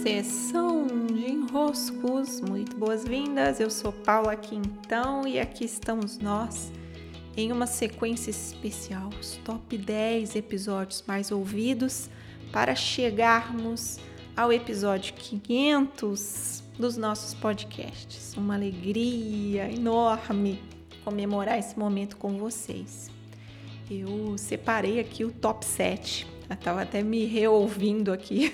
Sessão de enroscos, muito boas-vindas. Eu sou Paula Quintão e aqui estamos nós em uma sequência especial, os top 10 episódios mais ouvidos, para chegarmos ao episódio 500 dos nossos podcasts. Uma alegria enorme comemorar esse momento com vocês. Eu separei aqui o top 7. Eu tava até me reouvindo aqui.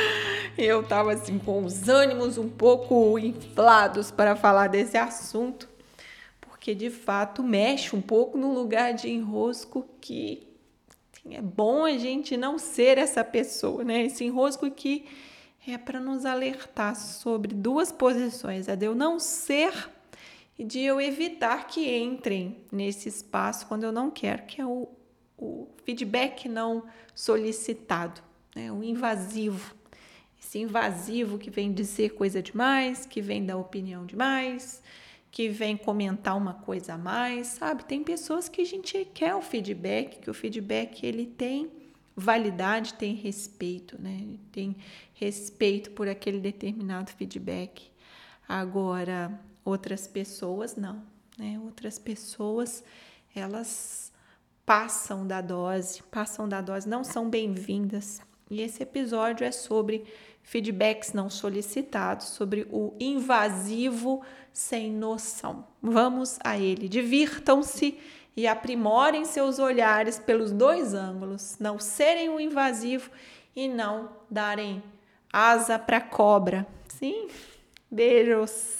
Eu tava assim com os ânimos um pouco inflados para falar desse assunto, porque de fato mexe um pouco no lugar de enrosco que assim, é bom a gente não ser essa pessoa, né? Esse enrosco que é para nos alertar sobre duas posições, a de eu não ser e de eu evitar que entrem nesse espaço quando eu não quero, que é o, o feedback não solicitado, né? o invasivo. Esse invasivo que vem dizer coisa demais, que vem dar opinião demais, que vem comentar uma coisa a mais, sabe? Tem pessoas que a gente quer o feedback, que o feedback ele tem validade, tem respeito, né? Tem respeito por aquele determinado feedback. Agora, Outras pessoas não, né? Outras pessoas, elas passam da dose, passam da dose, não são bem-vindas. E esse episódio é sobre feedbacks não solicitados, sobre o invasivo sem noção. Vamos a ele. Divirtam-se e aprimorem seus olhares pelos dois ângulos, não serem o invasivo e não darem asa para cobra. Sim? Beijos.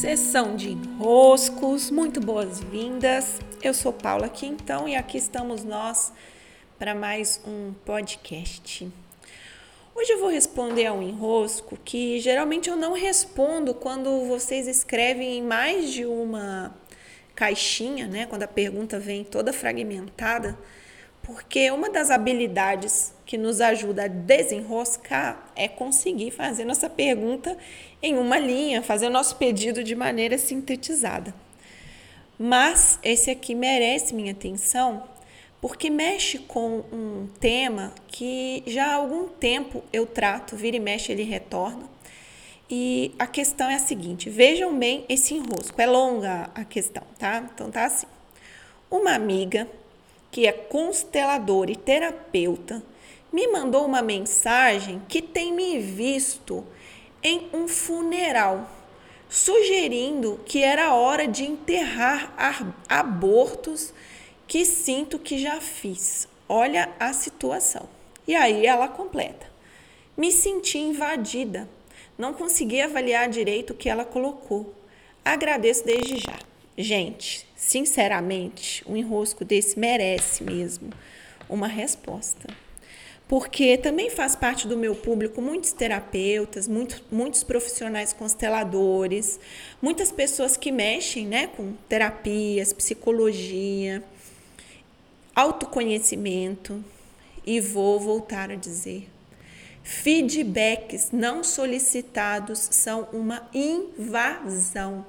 Sessão de enroscos, muito boas-vindas. Eu sou Paula Quintão e aqui estamos nós para mais um podcast. Hoje eu vou responder a um enrosco que geralmente eu não respondo quando vocês escrevem em mais de uma caixinha, né? Quando a pergunta vem toda fragmentada, porque uma das habilidades que nos ajuda a desenroscar é conseguir fazer nossa pergunta em uma linha, fazer nosso pedido de maneira sintetizada. Mas esse aqui merece minha atenção porque mexe com um tema que já há algum tempo eu trato, vira e mexe ele retorna. E a questão é a seguinte: vejam bem esse enrosco, é longa a questão, tá? Então tá assim. Uma amiga que é consteladora e terapeuta me mandou uma mensagem que tem me visto em um funeral, sugerindo que era hora de enterrar abortos que sinto que já fiz. Olha a situação. E aí ela completa: Me senti invadida. Não consegui avaliar direito o que ela colocou. Agradeço desde já. Gente, sinceramente, um enrosco desse merece mesmo uma resposta porque também faz parte do meu público muitos terapeutas, muito, muitos profissionais consteladores, muitas pessoas que mexem né, com terapias, psicologia, autoconhecimento. E vou voltar a dizer: feedbacks não solicitados são uma invasão.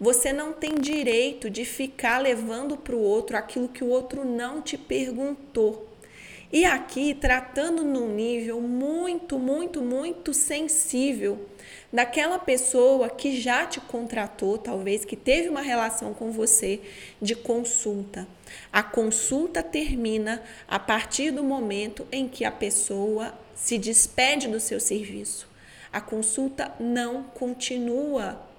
Você não tem direito de ficar levando para o outro aquilo que o outro não te perguntou. E aqui tratando num nível muito, muito, muito sensível daquela pessoa que já te contratou, talvez que teve uma relação com você de consulta. A consulta termina a partir do momento em que a pessoa se despede do seu serviço. A consulta não continua.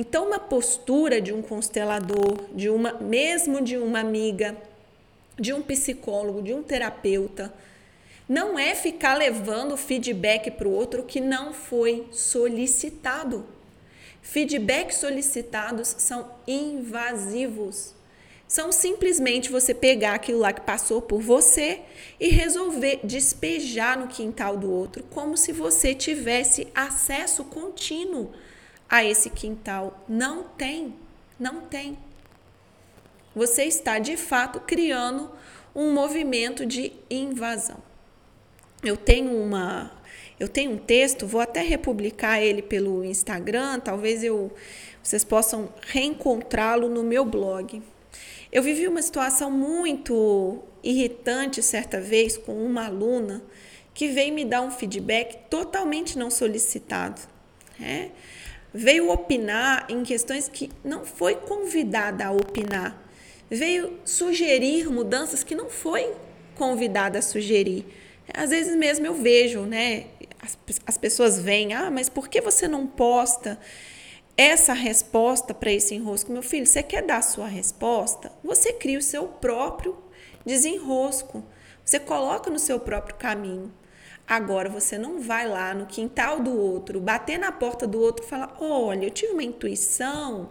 Então, uma postura de um constelador, de uma mesmo de uma amiga, de um psicólogo, de um terapeuta, não é ficar levando feedback para o outro que não foi solicitado. Feedbacks solicitados são invasivos. São simplesmente você pegar aquilo lá que passou por você e resolver despejar no quintal do outro, como se você tivesse acesso contínuo a esse quintal. Não tem, não tem você está de fato criando um movimento de invasão. Eu tenho uma eu tenho um texto, vou até republicar ele pelo Instagram, talvez eu vocês possam reencontrá-lo no meu blog. Eu vivi uma situação muito irritante certa vez com uma aluna que veio me dar um feedback totalmente não solicitado. Né? Veio opinar em questões que não foi convidada a opinar. Veio sugerir mudanças que não foi convidada a sugerir. Às vezes mesmo eu vejo, né? As, as pessoas vêm, ah, mas por que você não posta essa resposta para esse enrosco? Meu filho, você quer dar a sua resposta? Você cria o seu próprio desenrosco. Você coloca no seu próprio caminho. Agora você não vai lá no quintal do outro, bater na porta do outro e falar: olha, eu tive uma intuição.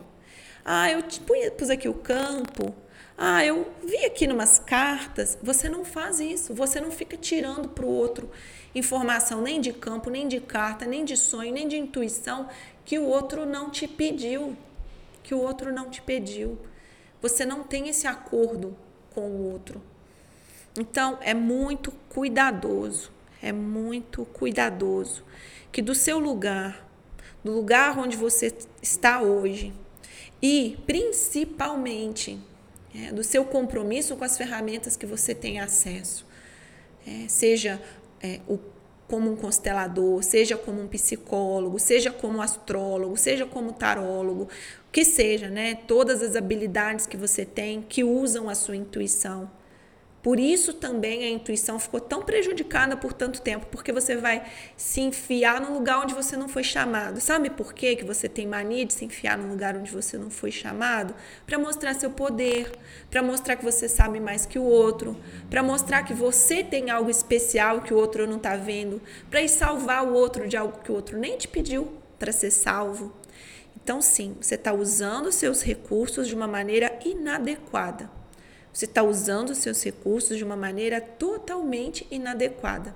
Ah, eu pus aqui o campo. Ah, eu vi aqui numas cartas. Você não faz isso. Você não fica tirando para o outro informação nem de campo, nem de carta, nem de sonho, nem de intuição que o outro não te pediu. Que o outro não te pediu. Você não tem esse acordo com o outro. Então, é muito cuidadoso, é muito cuidadoso que do seu lugar, do lugar onde você está hoje, e principalmente é, do seu compromisso com as ferramentas que você tem acesso, é, seja é, o, como um constelador, seja como um psicólogo, seja como astrólogo, seja como tarólogo, que seja, né? Todas as habilidades que você tem que usam a sua intuição. Por isso também a intuição ficou tão prejudicada por tanto tempo, porque você vai se enfiar no lugar onde você não foi chamado. Sabe por quê que você tem mania de se enfiar no lugar onde você não foi chamado? Para mostrar seu poder, para mostrar que você sabe mais que o outro, para mostrar que você tem algo especial que o outro não está vendo, para ir salvar o outro de algo que o outro nem te pediu para ser salvo. Então, sim, você está usando seus recursos de uma maneira inadequada. Você está usando os seus recursos de uma maneira totalmente inadequada.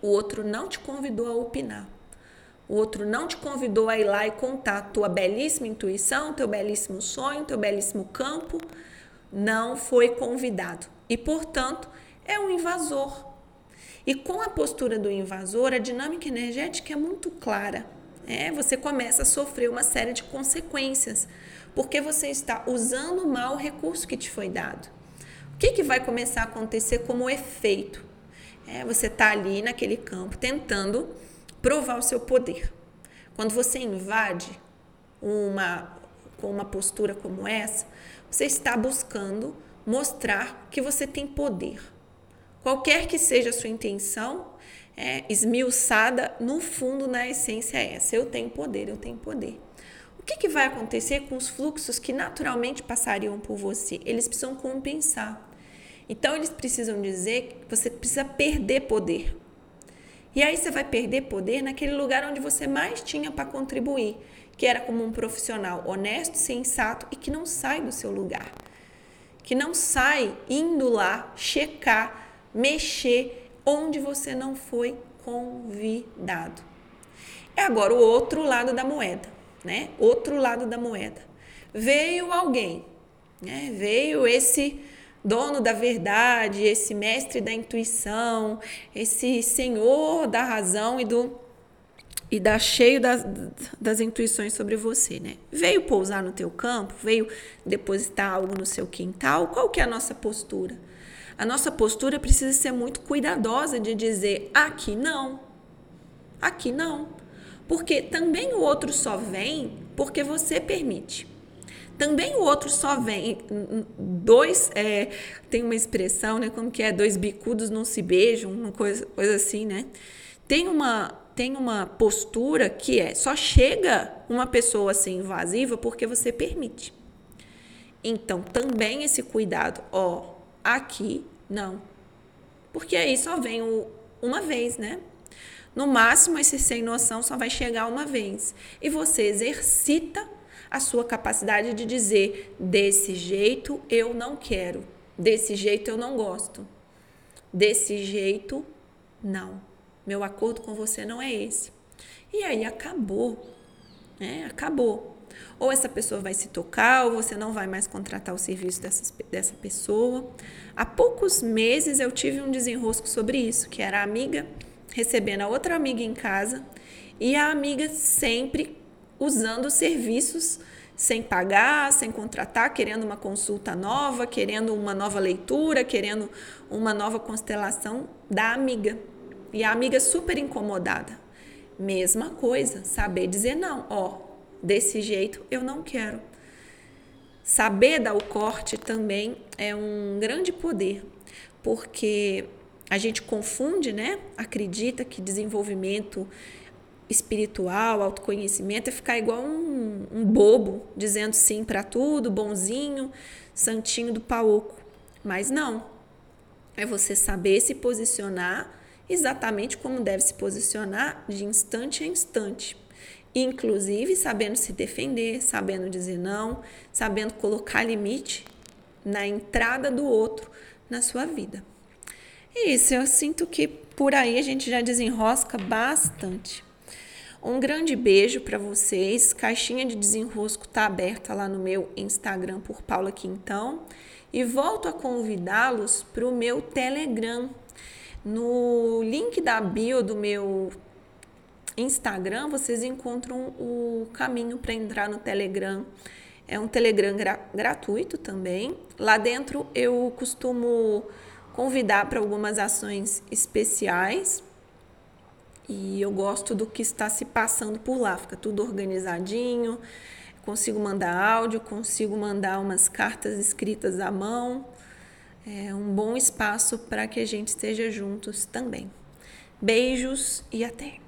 O outro não te convidou a opinar. O outro não te convidou a ir lá e contar tua belíssima intuição, teu belíssimo sonho, teu belíssimo campo. Não foi convidado. E, portanto, é um invasor. E com a postura do invasor, a dinâmica energética é muito clara. É, você começa a sofrer uma série de consequências porque você está usando mal o recurso que te foi dado. O que, que vai começar a acontecer como efeito? É, você está ali naquele campo tentando provar o seu poder. Quando você invade uma com uma postura como essa, você está buscando mostrar que você tem poder. Qualquer que seja a sua intenção, é, esmiuçada, no fundo, na essência é essa: eu tenho poder, eu tenho poder. O que, que vai acontecer com os fluxos que naturalmente passariam por você? Eles precisam compensar. Então, eles precisam dizer que você precisa perder poder. E aí você vai perder poder naquele lugar onde você mais tinha para contribuir, que era como um profissional honesto, sensato e que não sai do seu lugar. Que não sai indo lá checar, mexer onde você não foi convidado. É agora o outro lado da moeda né? Outro lado da moeda. Veio alguém, né? Veio esse dono da verdade, esse mestre da intuição, esse senhor da razão e do e dá cheio das, das intuições sobre você, né? Veio pousar no teu campo, veio depositar algo no seu quintal. Qual que é a nossa postura? A nossa postura precisa ser muito cuidadosa de dizer aqui não, aqui não. Porque também o outro só vem porque você permite. Também o outro só vem. Dois. É, tem uma expressão, né? Como que é? Dois bicudos não se beijam, uma coisa, coisa assim, né? Tem uma, tem uma postura que é só chega uma pessoa assim invasiva porque você permite. Então, também esse cuidado, ó, aqui não. Porque aí só vem o, uma vez, né? No máximo, esse sem noção só vai chegar uma vez. E você exercita a sua capacidade de dizer: desse jeito eu não quero, desse jeito eu não gosto, desse jeito não. Meu acordo com você não é esse. E aí acabou, né? Acabou. Ou essa pessoa vai se tocar, ou você não vai mais contratar o serviço dessa, dessa pessoa. Há poucos meses eu tive um desenrosco sobre isso, que era a amiga recebendo a outra amiga em casa e a amiga sempre usando serviços sem pagar, sem contratar, querendo uma consulta nova, querendo uma nova leitura, querendo uma nova constelação da amiga. E a amiga super incomodada. Mesma coisa, saber dizer não. Ó, desse jeito eu não quero. Saber dar o corte também é um grande poder, porque a gente confunde, né? Acredita que desenvolvimento espiritual, autoconhecimento é ficar igual um, um bobo, dizendo sim para tudo, bonzinho, santinho do pauco. Mas não. É você saber se posicionar exatamente como deve se posicionar de instante a instante. Inclusive sabendo se defender, sabendo dizer não, sabendo colocar limite na entrada do outro na sua vida. E isso, eu sinto que por aí a gente já desenrosca bastante. Um grande beijo para vocês. Caixinha de desenrosco tá aberta lá no meu Instagram por Paula Quintão e volto a convidá-los para o meu Telegram. No link da bio do meu Instagram, vocês encontram o caminho para entrar no Telegram. É um Telegram gra gratuito também. Lá dentro eu costumo convidar para algumas ações especiais. E eu gosto do que está se passando por lá, fica tudo organizadinho. Consigo mandar áudio, consigo mandar umas cartas escritas à mão. É um bom espaço para que a gente esteja juntos também. Beijos e até!